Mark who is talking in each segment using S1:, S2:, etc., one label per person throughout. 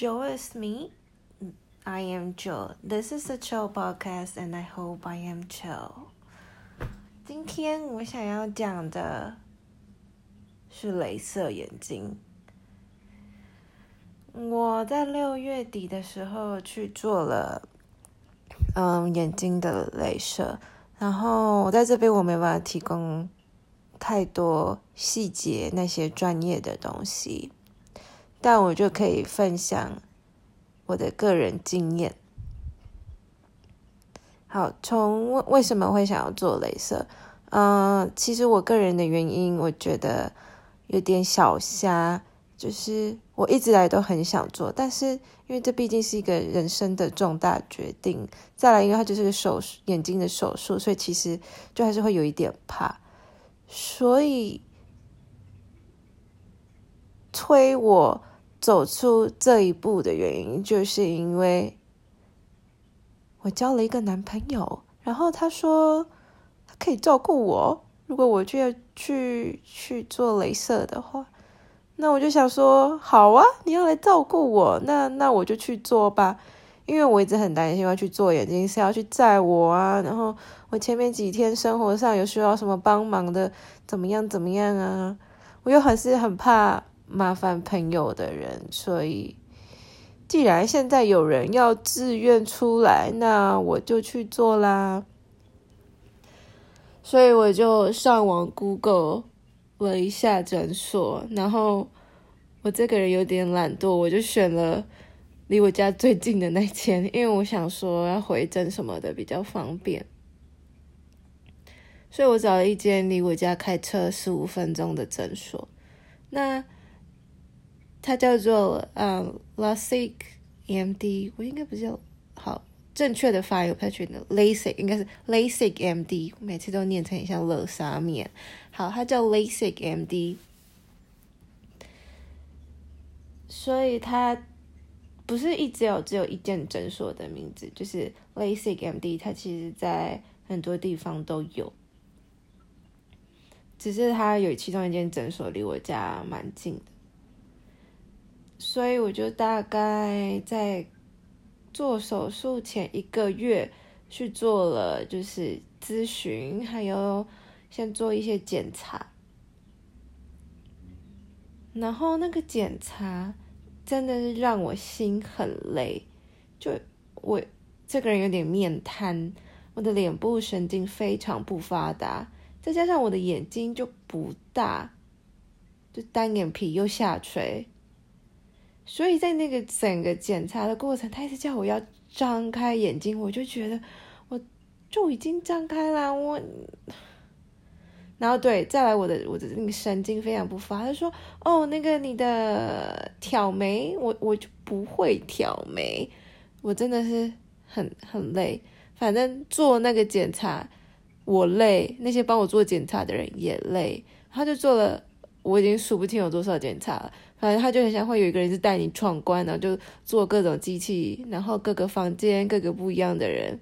S1: Joe is me. I am Joe. This is a chill podcast, and I hope I am chill. 今天我想要讲的是镭射眼睛。我在六月底的时候去做了，嗯，眼睛的镭射。然后我在这边我没办法提供太多细节那些专业的东西。但我就可以分享我的个人经验。好，从为为什么会想要做镭射？嗯，其实我个人的原因，我觉得有点小瞎，就是我一直来都很想做，但是因为这毕竟是一个人生的重大决定，再来因为它就是个手术眼睛的手术，所以其实就还是会有一点怕，所以催我。走出这一步的原因，就是因为我交了一个男朋友，然后他说他可以照顾我，如果我就要去去做镭射的话，那我就想说好啊，你要来照顾我，那那我就去做吧，因为我一直很担心要去做眼睛是要去载我啊，然后我前面几天生活上有需要什么帮忙的，怎么样怎么样啊，我又还是很怕。麻烦朋友的人，所以既然现在有人要自愿出来，那我就去做啦。所以我就上网 Google 了一下诊所，然后我这个人有点懒惰，我就选了离我家最近的那间，因为我想说要回诊什么的比较方便，所以我找了一间离我家开车十五分钟的诊所。那它叫做嗯，LASIK MD，我应该不是叫好正确的发音，我不太确定。LASIK 应该是 LASIK MD，每次都念成像乐沙面。好，它叫 LASIK MD，所以它不是一直有只有一间诊所的名字，就是 LASIK MD，它其实在很多地方都有，只是它有其中一间诊所离我家蛮近的。所以我就大概在做手术前一个月去做了，就是咨询，还有先做一些检查。然后那个检查真的是让我心很累，就我这个人有点面瘫，我的脸部神经非常不发达，再加上我的眼睛就不大，就单眼皮又下垂。所以在那个整个检查的过程，他一直叫我要张开眼睛，我就觉得我就已经张开了，我，然后对，再来我的我的那个神经非常不发，他说哦，那个你的挑眉，我我就不会挑眉，我真的是很很累，反正做那个检查我累，那些帮我做检查的人也累，他就做了，我已经数不清有多少检查了。反正他就很像会有一个人是带你闯关，然后就做各种机器，然后各个房间各个不一样的人。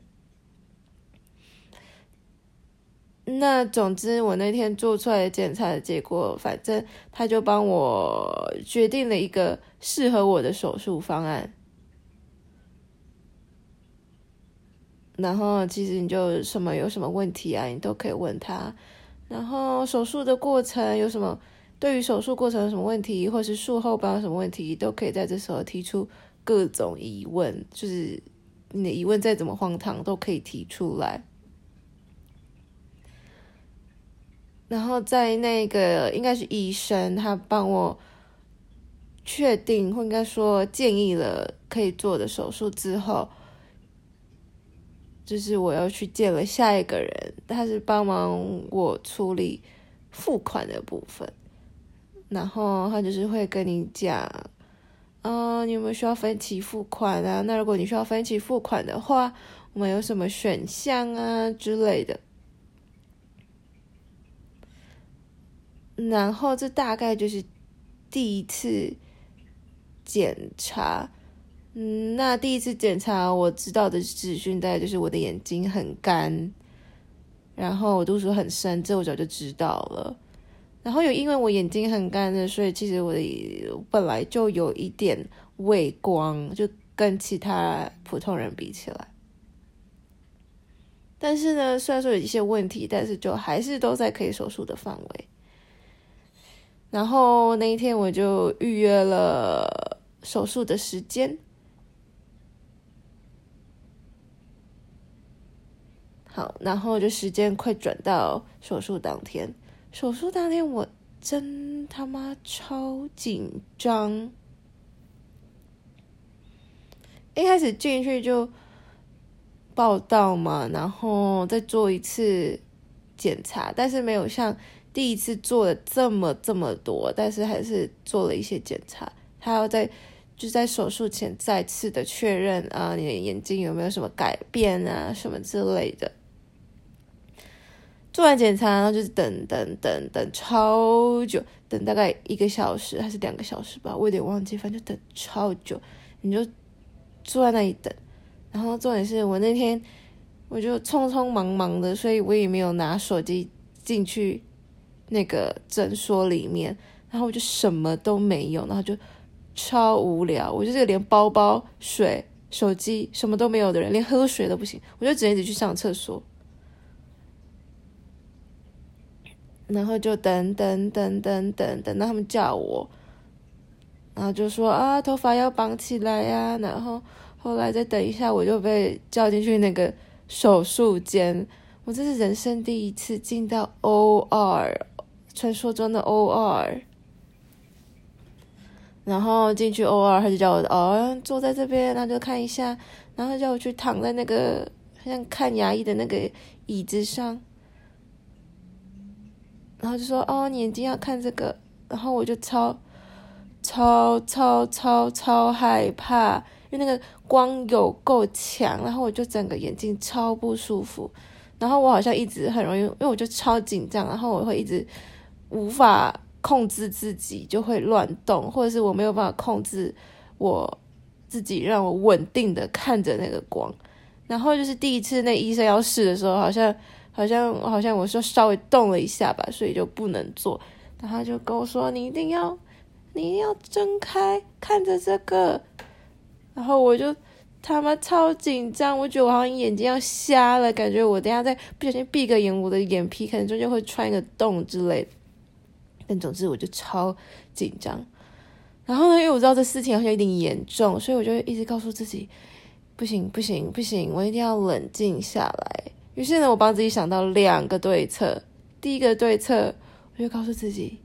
S1: 那总之，我那天做出来的检查的结果，反正他就帮我决定了一个适合我的手术方案。然后，其实你就什么有什么问题啊，你都可以问他。然后手术的过程有什么？对于手术过程有什么问题，或是术后有什么问题，都可以在这时候提出各种疑问。就是你的疑问再怎么荒唐，都可以提出来。然后在那个应该是医生，他帮我确定或应该说建议了可以做的手术之后，就是我要去见了下一个人，他是帮忙我处理付款的部分。然后他就是会跟你讲，啊，你有没有需要分期付款啊？那如果你需要分期付款的话，我们有什么选项啊之类的。然后这大概就是第一次检查，嗯，那第一次检查我知道的资讯大概就是我的眼睛很干，然后我度数很深，这我早就知道了。然后有因为我眼睛很干的，所以其实我的本来就有一点畏光，就跟其他普通人比起来。但是呢，虽然说有一些问题，但是就还是都在可以手术的范围。然后那一天我就预约了手术的时间。好，然后就时间快转到手术当天。手术当天我真他妈超紧张，一开始进去就报道嘛，然后再做一次检查，但是没有像第一次做的这么这么多，但是还是做了一些检查。他要在就在手术前再次的确认啊，你的眼睛有没有什么改变啊，什么之类的。做完检查，然后就是等等等等超久，等大概一个小时还是两个小时吧，我有点忘记，反正等超久。你就坐在那里等，然后重点是我那天我就匆匆忙忙的，所以我也没有拿手机进去那个诊所里面，然后我就什么都没有，然后就超无聊。我就是连包包、水、手机什么都没有的人，连喝水都不行，我就只能一直去上厕所。然后就等等等等等等到他们叫我，然后就说啊，头发要绑起来呀。然后后来再等一下，我就被叫进去那个手术间。我这是人生第一次进到 OR，传说中的 OR。然后进去 OR，他就叫我哦，坐在这边，然后就看一下，然后叫我去躺在那个像看牙医的那个椅子上。然后就说哦，你眼睛要看这个，然后我就超超超超超害怕，因为那个光有够强，然后我就整个眼睛超不舒服，然后我好像一直很容易，因为我就超紧张，然后我会一直无法控制自己，就会乱动，或者是我没有办法控制我自己，让我稳定的看着那个光，然后就是第一次那医生要试的时候，好像。好像好像我说稍微动了一下吧，所以就不能做。然后他就跟我说：“你一定要，你一定要睁开看着这个。”然后我就他妈超紧张，我觉得我好像眼睛要瞎了，感觉我等下再不小心闭个眼，我的眼皮可能中间会穿一个洞之类的。但总之我就超紧张。然后呢，因为我知道这事情好像有点严重，所以我就一直告诉自己：“不行不行不行，我一定要冷静下来。”于是呢，我帮自己想到两个对策。第一个对策，我就告诉自己：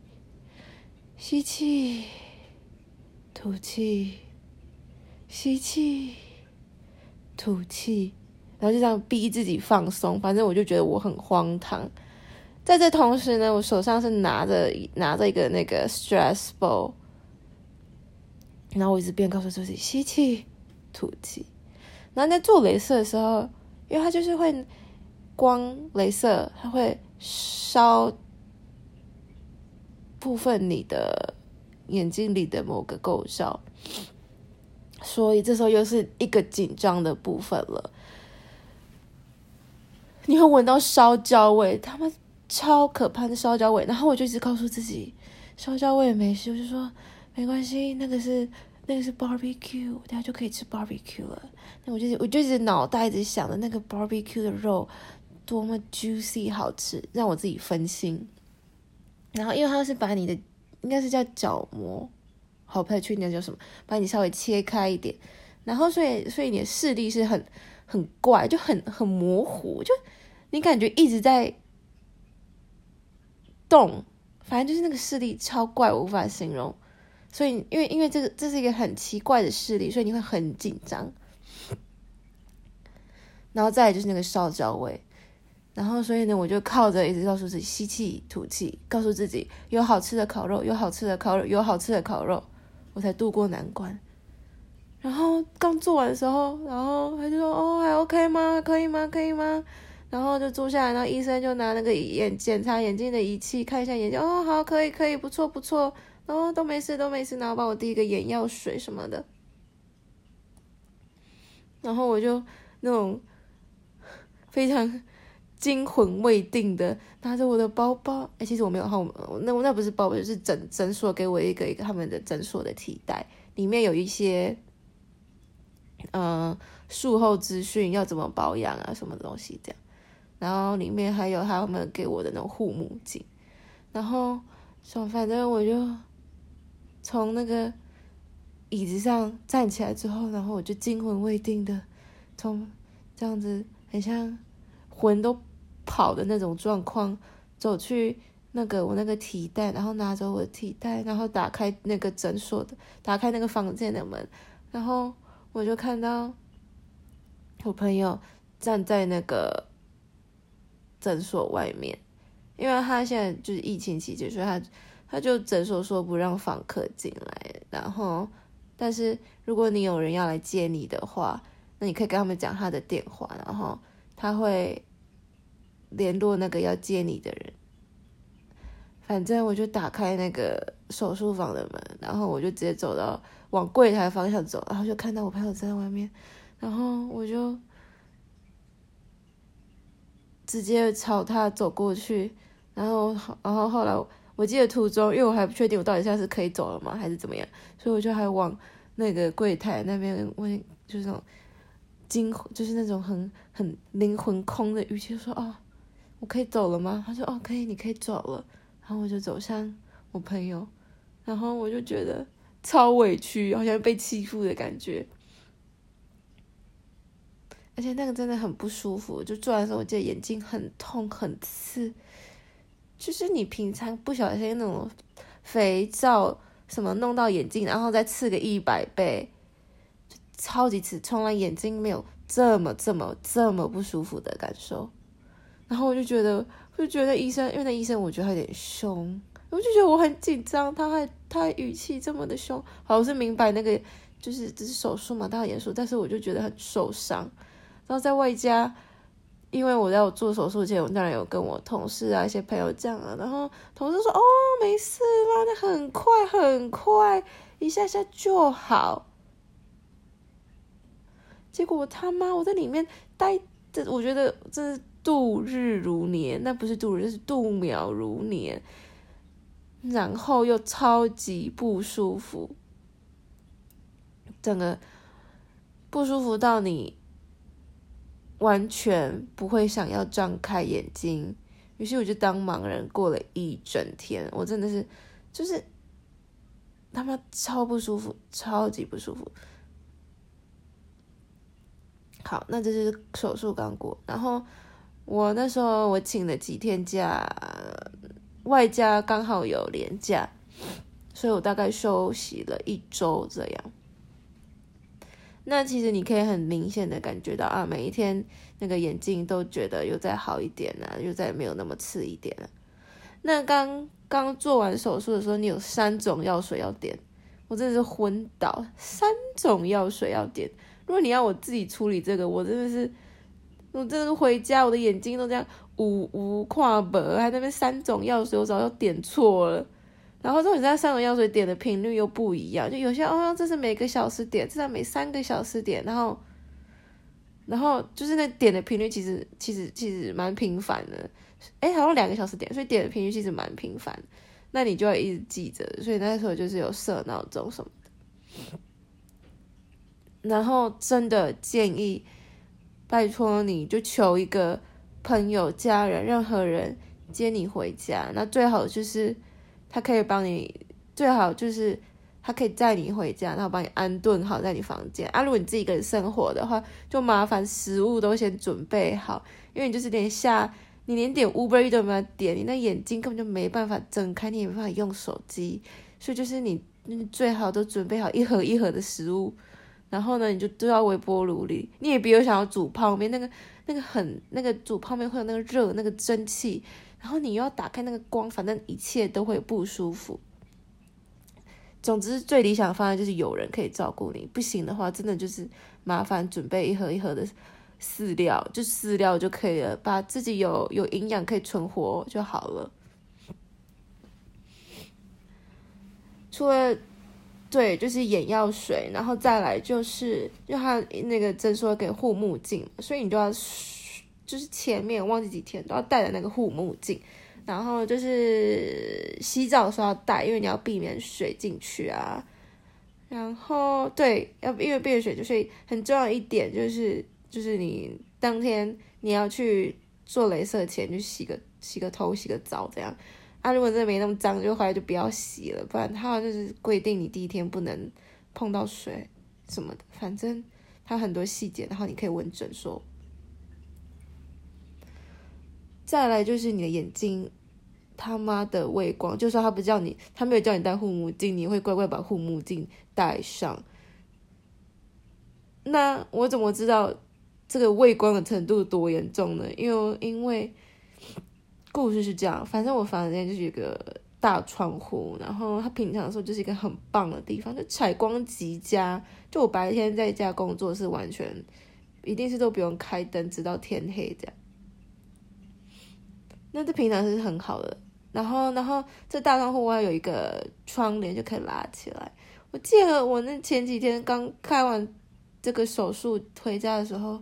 S1: 吸气，吐气，吸气，吐气，然后就这样逼自己放松。反正我就觉得我很荒唐。在这同时呢，我手上是拿着拿着一个那个 stress ball，然后我一直边告诉自己吸气，吐气。然后在做镭射的时候，因为它就是会。光镭射它会烧部分你的眼睛里的某个构造，所以这时候又是一个紧张的部分了。你会闻到烧焦味，他们超可怕的烧焦味。然后我就一直告诉自己，烧焦味没事，我就说没关系，那个是那个是 barbecue，等下就可以吃 barbecue 了。那我就我就一直脑袋一直想着那个 barbecue 的肉。多么 juicy 好吃，让我自己分心。然后，因为它是把你的应该是叫角膜，好，不太确定叫什么，把你稍微切开一点。然后，所以，所以你的视力是很很怪，就很很模糊，就你感觉一直在动，反正就是那个视力超怪，我无法形容。所以，因为因为这个这是一个很奇怪的视力，所以你会很紧张。然后再就是那个烧焦味。然后，所以呢，我就靠着一直告诉自己吸气、吐气，告诉自己有好吃的烤肉，有好吃的烤肉，有好吃的烤肉，我才渡过难关。然后刚做完的时候，然后他就说：“哦，还 OK 吗？可以吗？可以吗？”然后就坐下来，然后医生就拿那个眼检查眼睛的仪器看一下眼睛，哦，好，可以，可以，不错，不错，然后都没事，都没事，然后帮我递一个眼药水什么的。然后我就那种非常。惊魂未定的拿着我的包包，哎，其实我没有号码，那那不是包包，就是诊诊所给我一个一个他们的诊所的提袋，里面有一些，嗯，术后资讯要怎么保养啊，什么东西这样，然后里面还有他们给我的那种护目镜，然后说反正我就从那个椅子上站起来之后，然后我就惊魂未定的从这样子。很像魂都跑的那种状况，走去那个我那个提袋，然后拿着我的提袋，然后打开那个诊所的，打开那个房间的门，然后我就看到我朋友站在那个诊所外面，因为他现在就是疫情期间，所以他他就诊所说不让访客进来，然后但是如果你有人要来接你的话。那你可以跟他们讲他的电话，然后他会联络那个要接你的人。反正我就打开那个手术房的门，然后我就直接走到往柜台方向走，然后就看到我朋友站在外面，然后我就直接朝他走过去，然后然后后来我记得途中，因为我还不确定我到底现在是可以走了吗，还是怎么样，所以我就还往那个柜台那边问，就是那种。惊就是那种很很灵魂空的语气说：“哦，我可以走了吗？”他说：“哦，可以，你可以走了。”然后我就走向我朋友，然后我就觉得超委屈，好像被欺负的感觉，而且那个真的很不舒服。就做完的时候，我记得眼睛很痛很刺，就是你平常不小心那种肥皂什么弄到眼睛，然后再刺个一百倍。超级刺，从来眼睛没有这么这么这么不舒服的感受。然后我就觉得，就觉得医生，因为那医生我觉得他有点凶，我就觉得我很紧张。他还他还语气这么的凶，好，我是明白那个就是这是手术嘛，他很严肃，但是我就觉得很受伤。然后在外加，因为我在我做手术前，我当然有跟我同事啊一些朋友讲啊，然后同事说哦没事啦，那很快很快，一下下就好。结果我他妈我在里面待，这我觉得真是度日如年，那不是度日，是度秒如年。然后又超级不舒服，整个不舒服到你完全不会想要张开眼睛。于是我就当盲人过了一整天，我真的是就是他妈超不舒服，超级不舒服。好，那这是手术刚过，然后我那时候我请了几天假，外加刚好有年假，所以我大概休息了一周这样。那其实你可以很明显的感觉到啊，每一天那个眼睛都觉得又再好一点了，又再没有那么刺一点了。那刚刚做完手术的时候，你有三种药水要点，我真的是昏倒，三种药水要点。如果你要我自己处理这个，我真的是，我真的回家，我的眼睛都这样五五跨本，还那边三种药水，我早就点错了。然后之后你在三种药水点的频率又不一样，就有些哦，这是每个小时点，这是每三个小时点，然后，然后就是那点的频率其实其实其实蛮频繁的，哎，好像两个小时点，所以点的频率其实蛮频繁。那你就要一直记着，所以那时候就是有设闹钟什么的。然后真的建议，拜托你就求一个朋友、家人、任何人接你回家。那最好就是他可以帮你，最好就是他可以载你回家，然后帮你安顿好在你房间。啊，如果你自己一个人生活的话，就麻烦食物都先准备好，因为你就是连下你连点 Uber 都没有点，你那眼睛根本就没办法睁开，你也没办法用手机，所以就是你你最好都准备好一盒一盒的食物。然后呢，你就丢到微波炉里。你也别有想要煮泡面，那个那个很那个煮泡面会有那个热那个蒸汽，然后你又要打开那个光，反正一切都会不舒服。总之，最理想的方案就是有人可以照顾你。不行的话，真的就是麻烦准备一盒一盒的饲料，就饲料就可以了，把自己有有营养可以存活就好了。除了。对，就是眼药水，然后再来就是，就他那个诊所给护目镜，所以你就要就是前面忘记几天都要戴的那个护目镜，然后就是洗澡的时候要戴，因为你要避免水进去啊。然后对，要因为避免水，就是很重要一点就是就是你当天你要去做镭射前就洗个洗个头洗个澡这样。啊，如果真的没那么脏，就回来就不要洗了，不然他就是规定你第一天不能碰到水什么的，反正他很多细节，然后你可以问诊说。再来就是你的眼睛，他妈的畏光，就算他不叫你，他没有叫你戴护目镜，你会乖乖把护目镜戴上。那我怎么知道这个畏光的程度多严重呢？因为因为。故事是这样，反正我房间就是一个大窗户，然后它平常的时候就是一个很棒的地方，就采光极佳。就我白天在家工作是完全，一定是都不用开灯，直到天黑这样。那这平常是很好的，然后然后这大窗户外有一个窗帘就可以拉起来。我记得我那前几天刚开完这个手术回家的时候，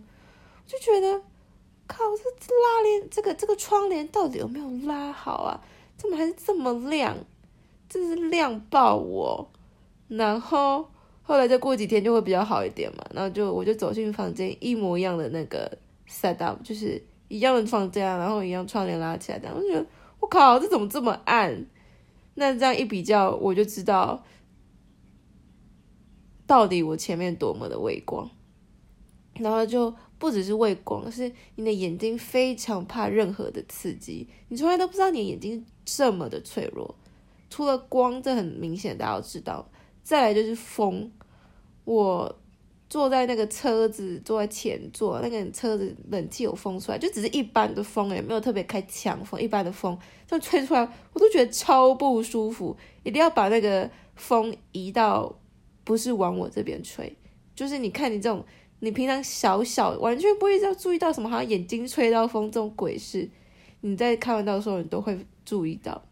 S1: 就觉得。靠！这这拉链，这个这个窗帘到底有没有拉好啊？怎么还是这么亮？真是亮爆我！然后后来再过几天就会比较好一点嘛。然后就我就走进房间，一模一样的那个 set up，就是一样的房间，然后一样窗帘拉起来，这样我觉得我靠，这怎么这么暗？那这样一比较，我就知道到底我前面多么的微光，然后就。不只是畏光，是你的眼睛非常怕任何的刺激，你从来都不知道你的眼睛这么的脆弱。除了光，这很明显，大家都知道。再来就是风，我坐在那个车子，坐在前座，那个车子冷气有风出来，就只是一般的风，也没有特别开强风，一般的风就吹出来，我都觉得超不舒服。一定要把那个风移到不是往我这边吹，就是你看你这种。你平常小小完全不会要注意到什么，好像眼睛吹到风这种鬼事，你在开完刀的时候你都会注意到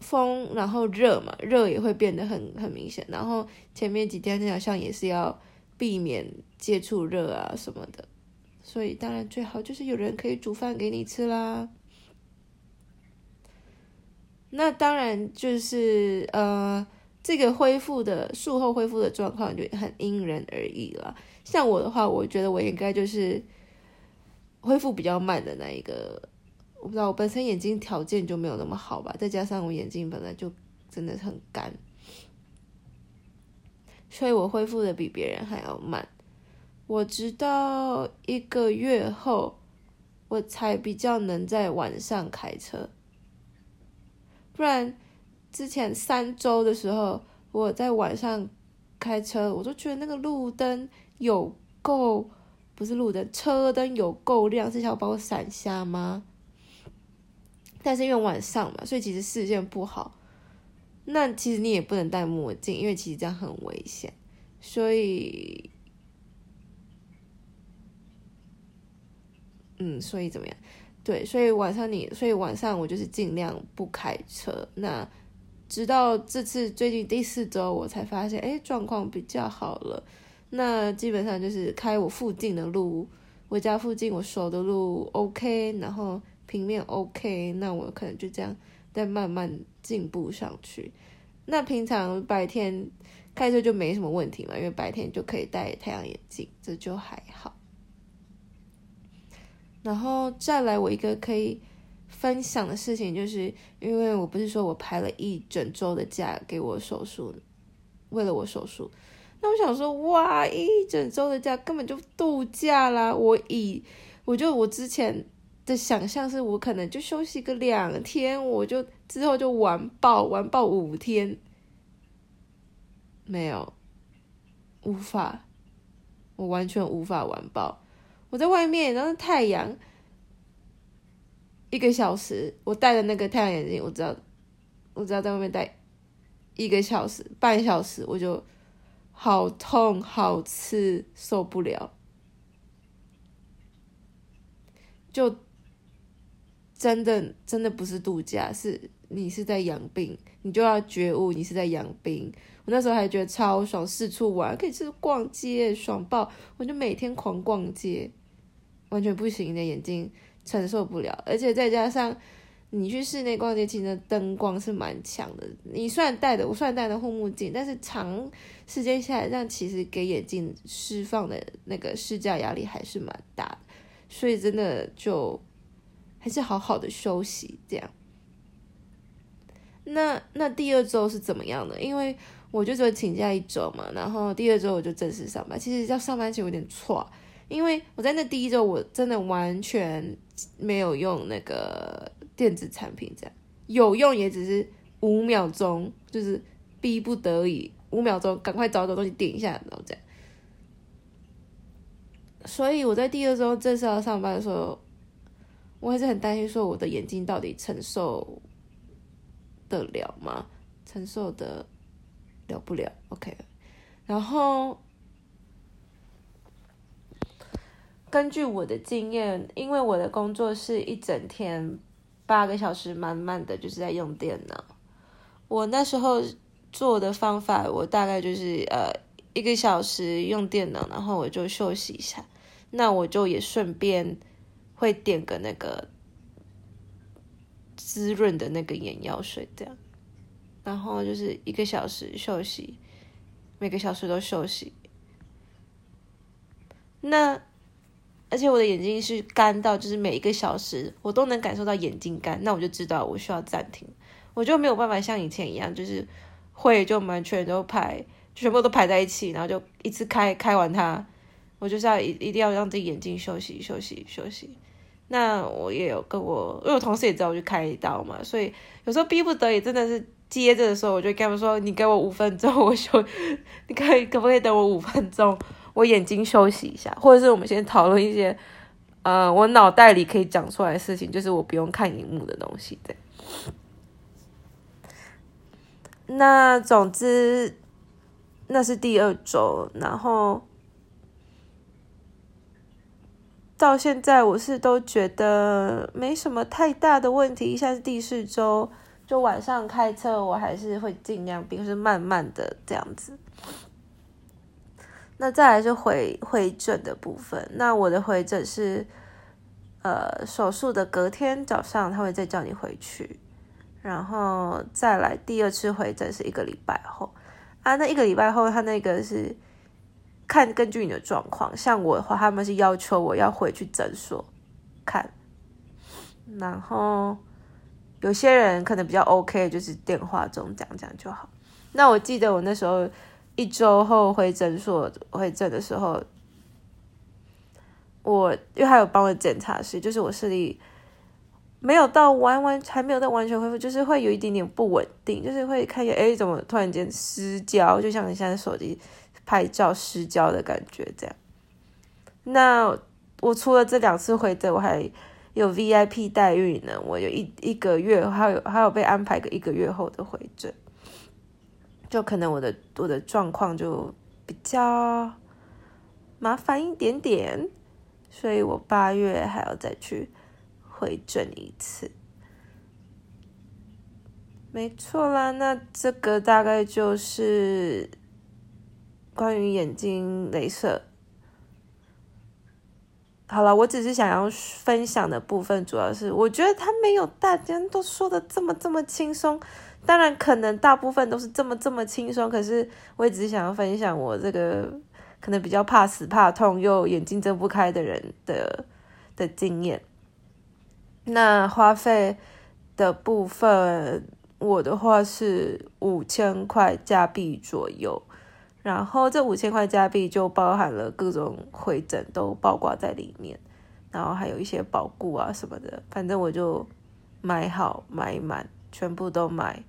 S1: 风，然后热嘛，热也会变得很很明显。然后前面几天好像也是要避免接触热啊什么的，所以当然最好就是有人可以煮饭给你吃啦。那当然就是呃。这个恢复的术后恢复的状况就很因人而异了。像我的话，我觉得我应该就是恢复比较慢的那一个。我不知道我本身眼睛条件就没有那么好吧，再加上我眼睛本来就真的很干，所以我恢复的比别人还要慢。我直到一个月后，我才比较能在晚上开车，不然。之前三周的时候，我在晚上开车，我都觉得那个路灯有够，不是路灯，车灯有够亮，是想把我闪瞎吗？但是因为晚上嘛，所以其实视线不好。那其实你也不能戴墨镜，因为其实这样很危险。所以，嗯，所以怎么样？对，所以晚上你，所以晚上我就是尽量不开车。那。直到这次最近第四周，我才发现，哎，状况比较好了。那基本上就是开我附近的路，我家附近我熟的路 OK，然后平面 OK，那我可能就这样再慢慢进步上去。那平常白天开车就没什么问题嘛，因为白天就可以戴太阳眼镜，这就还好。然后再来我一个可以。分享的事情就是，因为我不是说我排了一整周的假给我手术，为了我手术，那我想说，哇，一整周的假根本就度假啦！我以，我就我之前的想象是我可能就休息个两天，我就之后就玩爆玩爆五天，没有，无法，我完全无法玩爆，我在外面，然后太阳。一个小时，我戴的那个太阳眼镜，我只要，我只要在外面戴一个小时、半小时，我就好痛、好刺，受不了，就真的真的不是度假，是你是在养病，你就要觉悟你是在养病。我那时候还觉得超爽，四处玩可以去逛街，爽爆！我就每天狂逛街，完全不行的眼睛承受不了，而且再加上。你去室内逛街，其实灯光是蛮强的。你虽然戴的，我虽然戴的护目镜，但是长时间下来，让其实给眼睛释放的那个视价压力还是蛮大的。所以真的就还是好好的休息这样。那那第二周是怎么样的？因为我就只有请假一周嘛，然后第二周我就正式上班。其实要上班前有点错，因为我在那第一周我真的完全没有用那个。电子产品这样有用，也只是五秒钟，就是逼不得已，五秒钟赶快找找东西点一下，然后这样。所以我在第二周正式要上班的时候，我还是很担心，说我的眼睛到底承受得了吗？承受的了不了？OK。然后根据我的经验，因为我的工作是一整天。八个小时满满的就是在用电脑。我那时候做的方法，我大概就是呃一个小时用电脑，然后我就休息一下。那我就也顺便会点个那个滋润的那个眼药水，这样。然后就是一个小时休息，每个小时都休息。那。而且我的眼睛是干到，就是每一个小时我都能感受到眼睛干，那我就知道我需要暂停，我就没有办法像以前一样，就是会就完全都排，全部都排在一起，然后就一次开开完它，我就是要一一定要让自己眼睛休息休息休息。那我也有跟我，因为我同事也知道我去开刀嘛，所以有时候逼不得已真的是接着的时候，我就跟他们说：“你给我五分钟，我休，你可以可不可以等我五分钟？”我眼睛休息一下，或者是我们先讨论一些，呃，我脑袋里可以讲出来的事情，就是我不用看荧幕的东西。对，那总之那是第二周，然后到现在我是都觉得没什么太大的问题。现在是第四周，就晚上开车，我还是会尽量，并是慢慢的这样子。那再来是回回诊的部分。那我的回诊是，呃，手术的隔天早上，他会再叫你回去，然后再来第二次回诊是一个礼拜后。啊，那一个礼拜后，他那个是看根据你的状况。像我的话，他们是要求我要回去诊所看，然后有些人可能比较 OK，就是电话中讲讲就好。那我记得我那时候。一周后回诊所回诊的时候，我因为还有帮我检查是，就是我视力没有到完完还没有到完全恢复，就是会有一点点不稳定，就是会看见哎怎么突然间失焦，就像你现在手机拍照失焦的感觉这样。那我除了这两次回诊，我还有 VIP 待遇呢，我有一一个月还有还有被安排个一个月后的回诊。就可能我的我的状况就比较麻烦一点点，所以我八月还要再去回诊一次。没错啦，那这个大概就是关于眼睛镭射。好了，我只是想要分享的部分，主要是我觉得他没有大家都说的这么这么轻松。当然，可能大部分都是这么这么轻松，可是我也只是想要分享我这个可能比较怕死怕痛又眼睛睁不开的人的的经验。那花费的部分，我的话是五千块加币左右，然后这五千块加币就包含了各种会诊都包括在里面，然后还有一些保固啊什么的，反正我就买好买满，全部都买。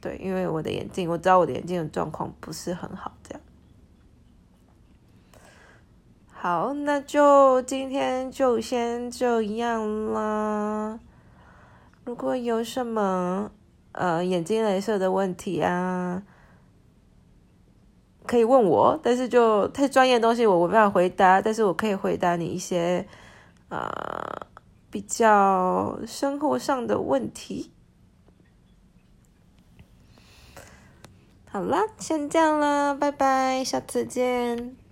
S1: 对，因为我的眼镜，我知道我的眼镜的状况不是很好，这样。好，那就今天就先这样啦。如果有什么呃眼睛镭射的问题啊，可以问我，但是就太专业的东西我没办法回答，但是我可以回答你一些啊比较生活上的问题。好啦，先这样啦，拜拜，下次见。